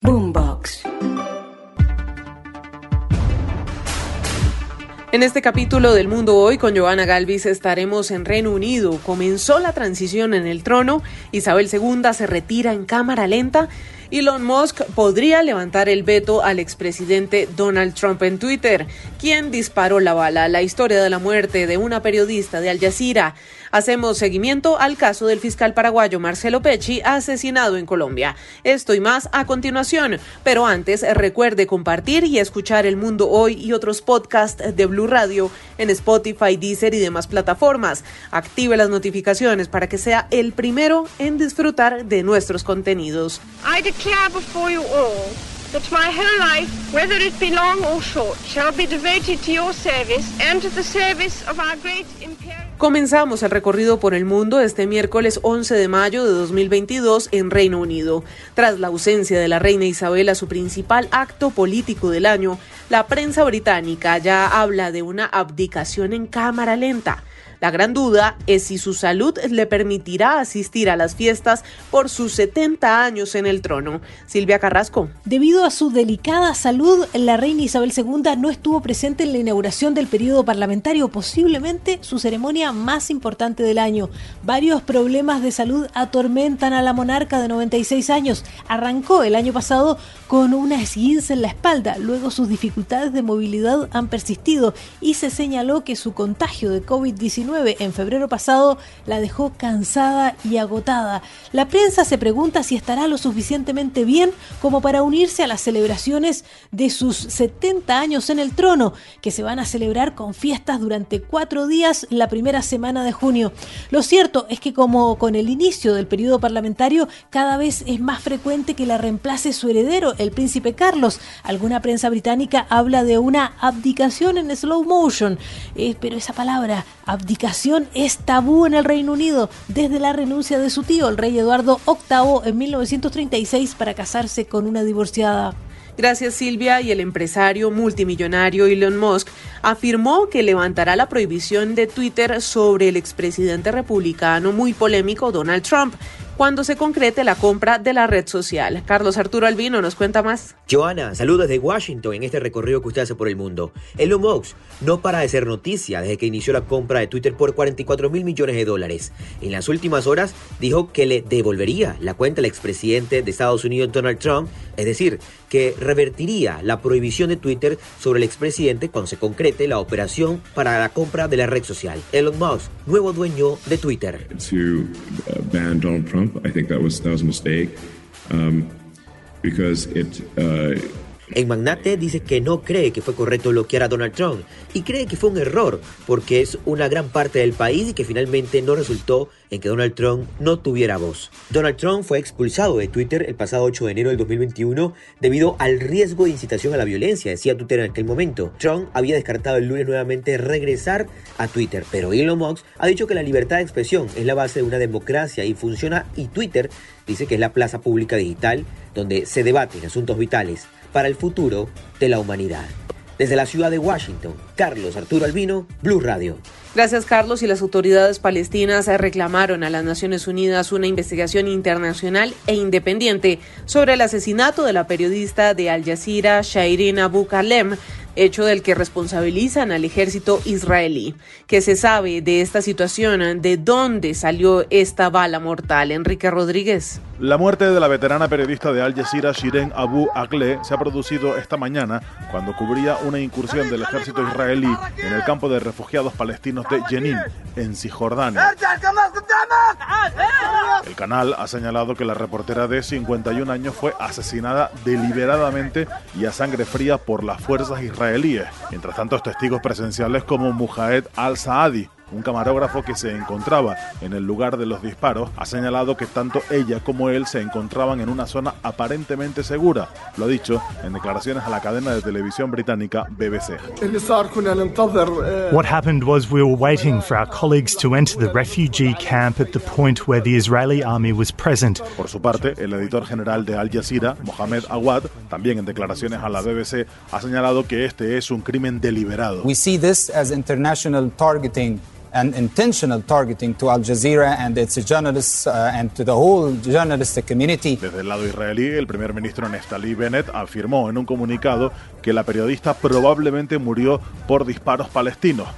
Boombox. En este capítulo del Mundo Hoy con Joana Galvis estaremos en Reino Unido. Comenzó la transición en el trono, Isabel II se retira en cámara lenta Elon Musk podría levantar el veto al expresidente Donald Trump en Twitter, quien disparó la bala. La historia de la muerte de una periodista de Al Jazeera. Hacemos seguimiento al caso del fiscal paraguayo Marcelo Pecci, asesinado en Colombia. Esto y más a continuación. Pero antes, recuerde compartir y escuchar El Mundo Hoy y otros podcasts de Blue Radio en Spotify, Deezer y demás plataformas. Active las notificaciones para que sea el primero en disfrutar de nuestros contenidos. declare before you all that my whole life, whether it be long or short, shall be devoted to your service and to the service of our great imperial... Comenzamos el recorrido por el mundo este miércoles 11 de mayo de 2022 en Reino Unido. Tras la ausencia de la reina Isabel a su principal acto político del año, la prensa británica ya habla de una abdicación en cámara lenta. La gran duda es si su salud le permitirá asistir a las fiestas por sus 70 años en el trono. Silvia Carrasco. Debido a su delicada salud, la reina Isabel II no estuvo presente en la inauguración del periodo parlamentario, posiblemente su ceremonia más importante del año. Varios problemas de salud atormentan a la monarca de 96 años. Arrancó el año pasado con una esguince en la espalda, luego sus dificultades de movilidad han persistido y se señaló que su contagio de COVID-19 en febrero pasado la dejó cansada y agotada. La prensa se pregunta si estará lo suficientemente bien como para unirse a las celebraciones de sus 70 años en el trono, que se van a celebrar con fiestas durante cuatro días la primera semana de junio. Lo cierto es que como con el inicio del periodo parlamentario, cada vez es más frecuente que la reemplace su heredero, el príncipe Carlos. Alguna prensa británica habla de una abdicación en slow motion, eh, pero esa palabra, abdicación, es tabú en el Reino Unido. Desde la renuncia de su tío, el rey Eduardo VIII, en 1936 para casarse con una divorciada. Gracias Silvia. Y el empresario multimillonario Elon Musk afirmó que levantará la prohibición de Twitter sobre el expresidente republicano muy polémico Donald Trump cuando se concrete la compra de la red social. Carlos Arturo Albino nos cuenta más. Joana, saludos desde Washington en este recorrido que usted hace por el mundo. Elon Musk no para de ser noticia desde que inició la compra de Twitter por 44 mil millones de dólares. En las últimas horas dijo que le devolvería la cuenta al expresidente de Estados Unidos Donald Trump, es decir, que revertiría la prohibición de Twitter sobre el expresidente cuando se concrete la operación para la compra de la red social. Elon Musk, nuevo dueño de Twitter. To ban Donald Trump. I think that was that was a mistake um, because it. Uh, el magnate dice que no cree que fue correcto bloquear a Donald Trump y cree que fue un error porque es una gran parte del país y que finalmente no resultó en que Donald Trump no tuviera voz. Donald Trump fue expulsado de Twitter el pasado 8 de enero del 2021 debido al riesgo de incitación a la violencia, decía Twitter en aquel momento. Trump había descartado el lunes nuevamente regresar a Twitter, pero Elon Musk ha dicho que la libertad de expresión es la base de una democracia y funciona y Twitter dice que es la plaza pública digital donde se debaten asuntos vitales para el futuro de la humanidad. Desde la ciudad de Washington, Carlos Arturo Albino, Blue Radio. Gracias, Carlos. Y las autoridades palestinas reclamaron a las Naciones Unidas una investigación internacional e independiente sobre el asesinato de la periodista de Al Jazeera, Shairin Abu Kalem, hecho del que responsabilizan al ejército israelí. ¿Qué se sabe de esta situación? ¿De dónde salió esta bala mortal? Enrique Rodríguez. La muerte de la veterana periodista de Al Jazeera, Shiren Abu Akleh, se ha producido esta mañana cuando cubría una incursión del ejército israelí en el campo de refugiados palestinos de Jenin, en Cisjordania. El canal ha señalado que la reportera de 51 años fue asesinada deliberadamente y a sangre fría por las fuerzas israelíes. Mientras tanto, testigos presenciales como Mujaed al-Saadi Un camarógrafo que se encontraba en el lugar de los disparos ha señalado que tanto ella como él se encontraban en una zona aparentemente segura. Lo ha dicho en declaraciones a la cadena de televisión británica BBC. What happened was we were waiting for our colleagues to enter the refugee camp at the point where the Israeli army was present. Por su parte, el editor general de Al Jazeera, Mohamed Awad, también en declaraciones a la BBC, ha señalado que este es un crimen deliberado. We see this as international targeting and intentional targeting to Al Jazeera and its journalists uh, and to the whole journalistic community. Desde el lado israelí, el primer ministro Neftali Bennett afirmó en un comunicado que la periodista probablemente murió por disparos palestinos.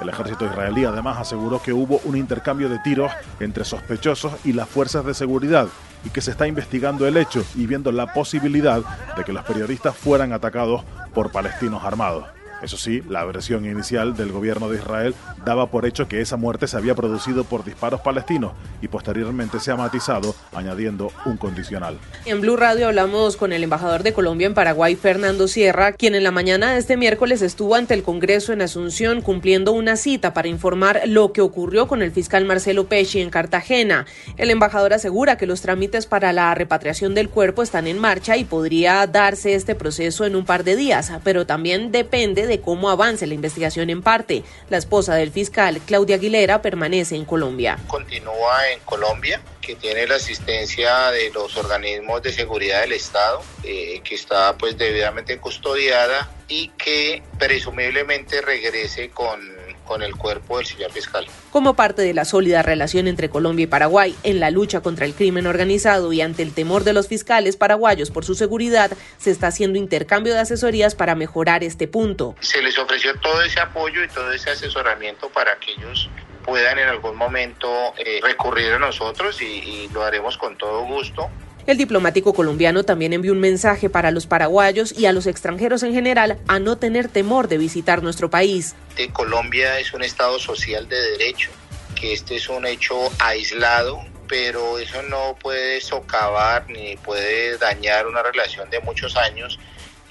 El ejército israelí además aseguró que hubo un intercambio de tiros entre sospechosos y las fuerzas de seguridad y que se está investigando el hecho y viendo la posibilidad de que los periodistas fueran atacados por palestinos armados. Eso sí, la versión inicial del gobierno de Israel daba por hecho que esa muerte se había producido por disparos palestinos y posteriormente se ha matizado añadiendo un condicional. En Blue Radio hablamos con el embajador de Colombia en Paraguay, Fernando Sierra, quien en la mañana de este miércoles estuvo ante el Congreso en Asunción cumpliendo una cita para informar lo que ocurrió con el fiscal Marcelo Pesci en Cartagena. El embajador asegura que los trámites para la repatriación del cuerpo están en marcha y podría darse este proceso en un par de días, pero también depende de cómo avance la investigación en parte. La esposa del fiscal, Claudia Aguilera, permanece en Colombia. Continúa en Colombia, que tiene la asistencia de los organismos de seguridad del Estado, eh, que está pues debidamente custodiada y que presumiblemente regrese con con el cuerpo del señor fiscal. Como parte de la sólida relación entre Colombia y Paraguay en la lucha contra el crimen organizado y ante el temor de los fiscales paraguayos por su seguridad, se está haciendo intercambio de asesorías para mejorar este punto. Se les ofreció todo ese apoyo y todo ese asesoramiento para que ellos puedan en algún momento eh, recurrir a nosotros y, y lo haremos con todo gusto. El diplomático colombiano también envió un mensaje para los paraguayos y a los extranjeros en general a no tener temor de visitar nuestro país. Colombia es un Estado social de derecho, que este es un hecho aislado, pero eso no puede socavar ni puede dañar una relación de muchos años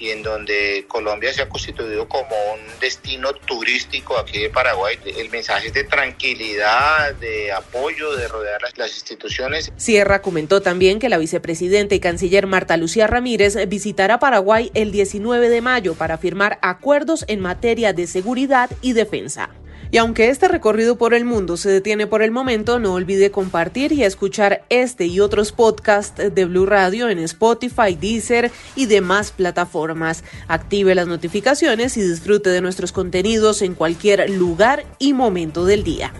y en donde Colombia se ha constituido como un destino turístico aquí de Paraguay. El mensaje es de tranquilidad, de apoyo, de rodear las, instituciones. Sierra comentó también que la vicepresidenta y canciller Marta Lucía Ramírez visitará Paraguay el 19 de mayo para firmar acuerdos en materia de seguridad y defensa. Y aunque este recorrido por el mundo se detiene por el momento, no olvide compartir y escuchar este y otros podcasts de Blue Radio en Spotify, Deezer y demás plataformas. Active las notificaciones y disfrute de nuestros contenidos en cualquier lugar y momento del día.